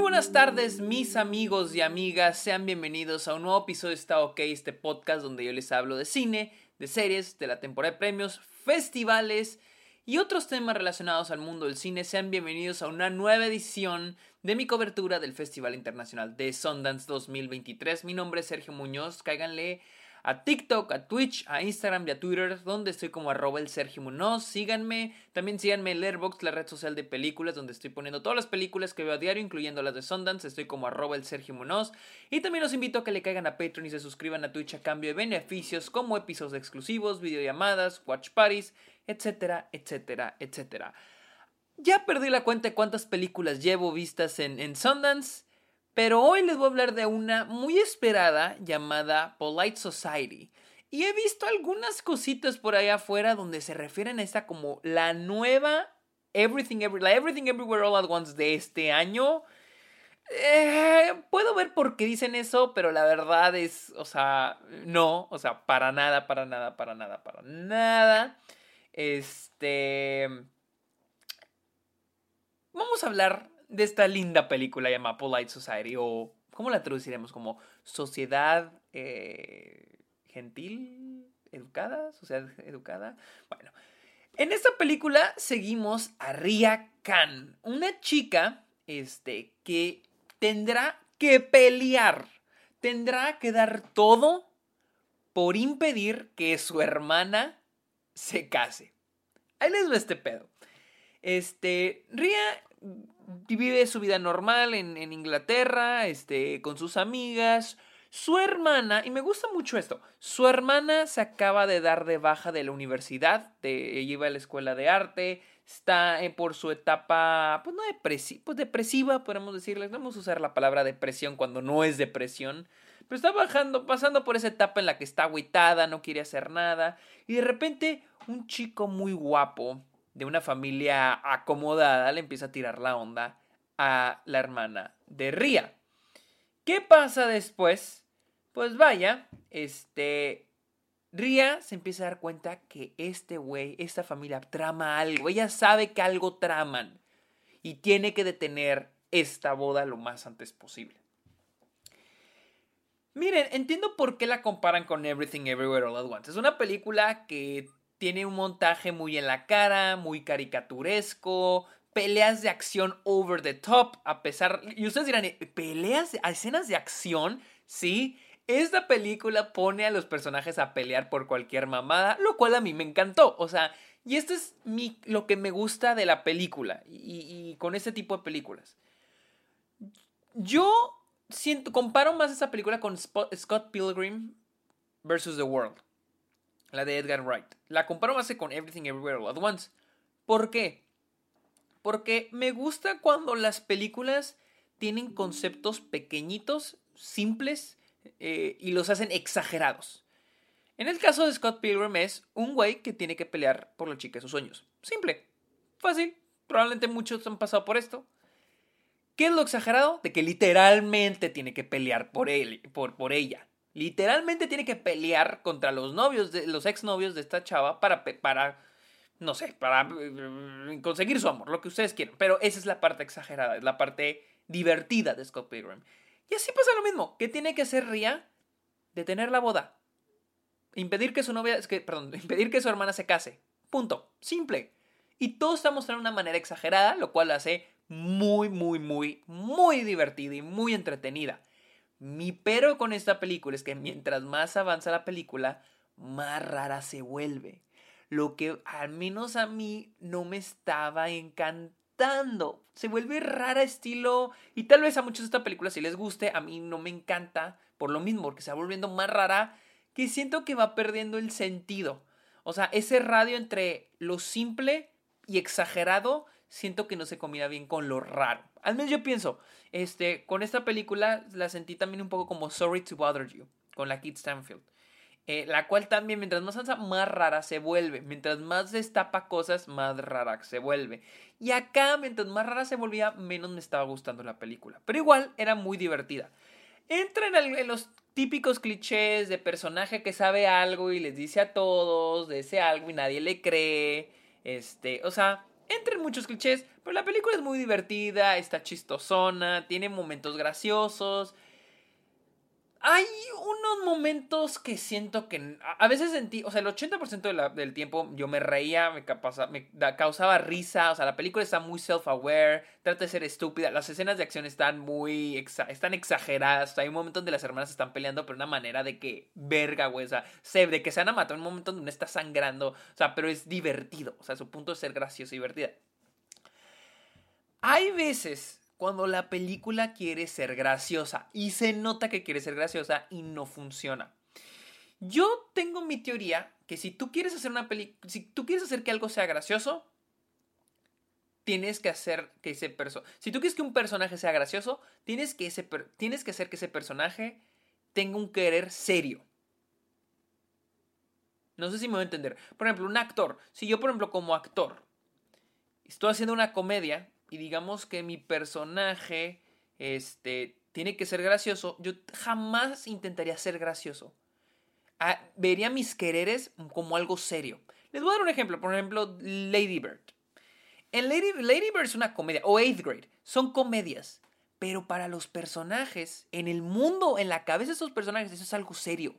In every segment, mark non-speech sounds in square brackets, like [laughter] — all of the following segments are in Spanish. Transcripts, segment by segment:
buenas tardes, mis amigos y amigas. Sean bienvenidos a un nuevo episodio de Está OK, este podcast donde yo les hablo de cine, de series, de la temporada de premios, festivales y otros temas relacionados al mundo del cine. Sean bienvenidos a una nueva edición de mi cobertura del Festival Internacional de Sundance 2023. Mi nombre es Sergio Muñoz. Cáiganle a TikTok, a Twitch, a Instagram y a Twitter, donde estoy como arroba el Sergio Munoz. Síganme, también síganme en Letterboxd, la red social de películas, donde estoy poniendo todas las películas que veo a diario, incluyendo las de Sundance. Estoy como arroba el Sergio Munoz. Y también los invito a que le caigan a Patreon y se suscriban a Twitch a cambio de beneficios como episodios exclusivos, videollamadas, watch parties, etcétera, etcétera, etcétera. Ya perdí la cuenta de cuántas películas llevo vistas en, en Sundance. Pero hoy les voy a hablar de una muy esperada llamada Polite Society. Y he visto algunas cositas por ahí afuera donde se refieren a esta como la nueva Everything, Everything Everywhere All at Once de este año. Eh, puedo ver por qué dicen eso, pero la verdad es, o sea, no, o sea, para nada, para nada, para nada, para nada. Este... Vamos a hablar de esta linda película llamada Polite Society o ¿cómo la traduciremos? Como sociedad eh, gentil, educada, sociedad educada. Bueno, en esta película seguimos a Ria Khan, una chica este, que tendrá que pelear, tendrá que dar todo por impedir que su hermana se case. Ahí les va este pedo. Este, Ria vive su vida normal en, Inglaterra, este, con sus amigas. Su hermana, y me gusta mucho esto, su hermana se acaba de dar de baja de la universidad, de, ella iba a la escuela de arte, está por su etapa, pues no depresiva, pues depresiva, podemos decirle, vamos a usar la palabra depresión cuando no es depresión, pero está bajando, pasando por esa etapa en la que está agüitada, no quiere hacer nada, y de repente un chico muy guapo, de una familia acomodada, le empieza a tirar la onda a la hermana de Ria. ¿Qué pasa después? Pues vaya, este... Ria se empieza a dar cuenta que este güey, esta familia trama algo. Ella sabe que algo traman. Y tiene que detener esta boda lo más antes posible. Miren, entiendo por qué la comparan con Everything Everywhere All at Once. Es una película que tiene un montaje muy en la cara, muy caricaturesco, peleas de acción over the top, a pesar... Y ustedes dirán, ¿peleas, escenas de acción? Sí. Esta película pone a los personajes a pelear por cualquier mamada, lo cual a mí me encantó. O sea, y esto es lo que me gusta de la película y, y con este tipo de películas. Yo siento, comparo más esa película con Scott Pilgrim versus The World la de Edgar Wright. La comparo más con Everything Everywhere All at Once. ¿Por qué? Porque me gusta cuando las películas tienen conceptos pequeñitos, simples, eh, y los hacen exagerados. En el caso de Scott Pilgrim es un güey que tiene que pelear por la chica de sus sueños. Simple, fácil, probablemente muchos han pasado por esto. ¿Qué es lo exagerado? De que literalmente tiene que pelear por él, por, por ella. Literalmente tiene que pelear contra los novios, de, los exnovios de esta chava para, para, no sé, para mm, conseguir su amor, lo que ustedes quieran. Pero esa es la parte exagerada, es la parte divertida de Scott Pilgrim. Y así pasa lo mismo. ¿Qué tiene que hacer Ria? Detener la boda. Impedir que su novia, es que, perdón, [laughs] impedir que su hermana se case. Punto. Simple. Y todo está mostrado de una manera exagerada, lo cual la hace muy, muy, muy, muy divertida y muy entretenida. Mi pero con esta película es que mientras más avanza la película, más rara se vuelve. Lo que al menos a mí no me estaba encantando. Se vuelve rara estilo... Y tal vez a muchos esta película si les guste, a mí no me encanta por lo mismo, porque se va volviendo más rara que siento que va perdiendo el sentido. O sea, ese radio entre lo simple y exagerado siento que no se combina bien con lo raro. Al menos yo pienso, este, con esta película la sentí también un poco como Sorry to Bother You, con la Kid Stanfield. Eh, la cual también, mientras más avanza, más rara se vuelve. Mientras más destapa cosas, más rara se vuelve. Y acá, mientras más rara se volvía, menos me estaba gustando la película. Pero igual, era muy divertida. Entra en, en los típicos clichés de personaje que sabe algo y les dice a todos ese algo y nadie le cree. Este, o sea, entra muchos clichés, pero la película es muy divertida, está chistosona, tiene momentos graciosos. Hay unos momentos que siento que a veces sentí, o sea, el 80% del tiempo yo me reía, me, causaba risa, o sea, la película está muy self-aware, trata de ser estúpida, las escenas de acción están muy, están exageradas, hay un momento donde las hermanas están peleando, pero una manera de que, verga, güey, o sea, de que se van a matar, un momento donde está sangrando, o sea, pero es divertido, o sea, su punto es ser gracioso y divertida. Hay veces cuando la película quiere ser graciosa y se nota que quiere ser graciosa y no funciona. Yo tengo mi teoría que si tú quieres hacer una película, si tú quieres hacer que algo sea gracioso, tienes que hacer que ese personaje, si tú quieres que un personaje sea gracioso, tienes que, ese tienes que hacer que ese personaje tenga un querer serio. No sé si me voy a entender. Por ejemplo, un actor. Si yo, por ejemplo, como actor, estoy haciendo una comedia, y digamos que mi personaje este, tiene que ser gracioso, yo jamás intentaría ser gracioso. Ah, vería mis quereres como algo serio. Les voy a dar un ejemplo, por ejemplo, Lady Bird. En Lady, Lady Bird es una comedia, o Eighth Grade, son comedias. Pero para los personajes, en el mundo, en la cabeza de esos personajes, eso es algo serio.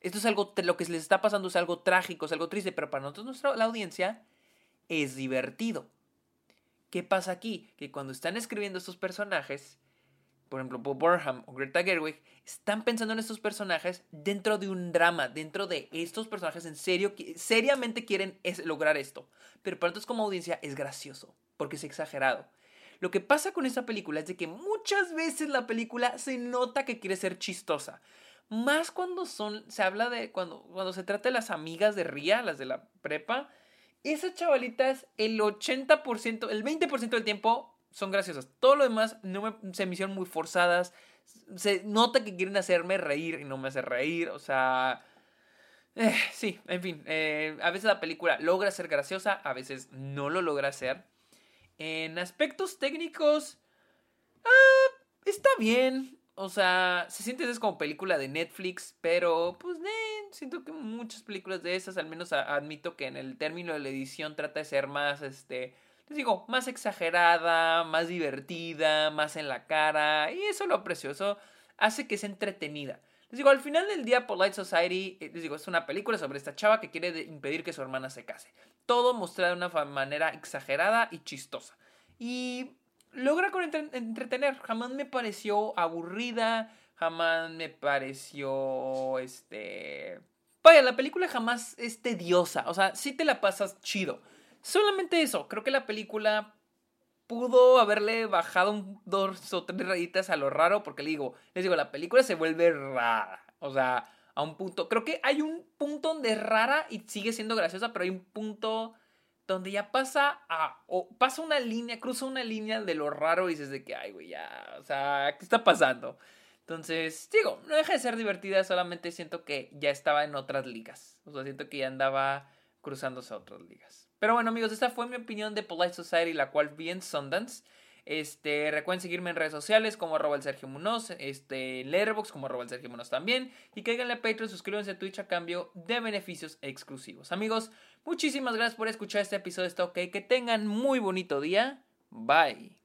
Esto es algo, lo que les está pasando es algo trágico, es algo triste, pero para nosotros, nuestra, la audiencia, es divertido. ¿Qué pasa aquí? Que cuando están escribiendo estos personajes, por ejemplo, Bob Burnham o Greta Gerwig, están pensando en estos personajes dentro de un drama, dentro de estos personajes en serio, seriamente quieren lograr esto. Pero para nosotros como audiencia es gracioso, porque es exagerado. Lo que pasa con esta película es de que muchas veces la película se nota que quiere ser chistosa. Más cuando se habla de, cuando, cuando se trata de las amigas de Ria, las de la prepa, esas chavalitas, el 80%, el 20% del tiempo son graciosas. Todo lo demás no se me hicieron muy forzadas. Se nota que quieren hacerme reír y no me hace reír. O sea... Eh, sí, en fin. Eh, a veces la película logra ser graciosa, a veces no lo logra ser. En aspectos técnicos... Ah, está bien. O sea, se siente es como película de Netflix, pero pues eh, siento que muchas películas de esas, al menos admito que en el término de la edición trata de ser más, este, les digo, más exagerada, más divertida, más en la cara, y eso lo aprecio, eso hace que sea entretenida. Les digo, al final del día, Polite Society, eh, les digo, es una película sobre esta chava que quiere impedir que su hermana se case. Todo mostrado de una manera exagerada y chistosa. Y logra con entretener. Jamás me pareció aburrida, jamás me pareció, este... Vaya, la película jamás es tediosa, o sea, sí te la pasas chido. Solamente eso, creo que la película pudo haberle bajado dos o tres rayitas a lo raro, porque le digo, les digo, la película se vuelve rara, o sea, a un punto, creo que hay un punto donde es rara y sigue siendo graciosa, pero hay un punto donde ya pasa a, o pasa una línea, cruza una línea de lo raro y dices de que, ay, güey, ya, o sea, ¿qué está pasando? Entonces, digo, no deja de ser divertida, solamente siento que ya estaba en otras ligas. O sea, siento que ya andaba cruzándose a otras ligas. Pero bueno, amigos, esta fue mi opinión de Polite Society, la cual vi en Sundance. Este, recuerden seguirme en redes sociales como arroba el Sergio Munoz, este, Letterboxd como arroba el Sergio Munoz también. Y cáiganle a Patreon, suscríbanse a Twitch a cambio de beneficios exclusivos. Amigos, muchísimas gracias por escuchar este episodio de Está OK. Que tengan muy bonito día. Bye.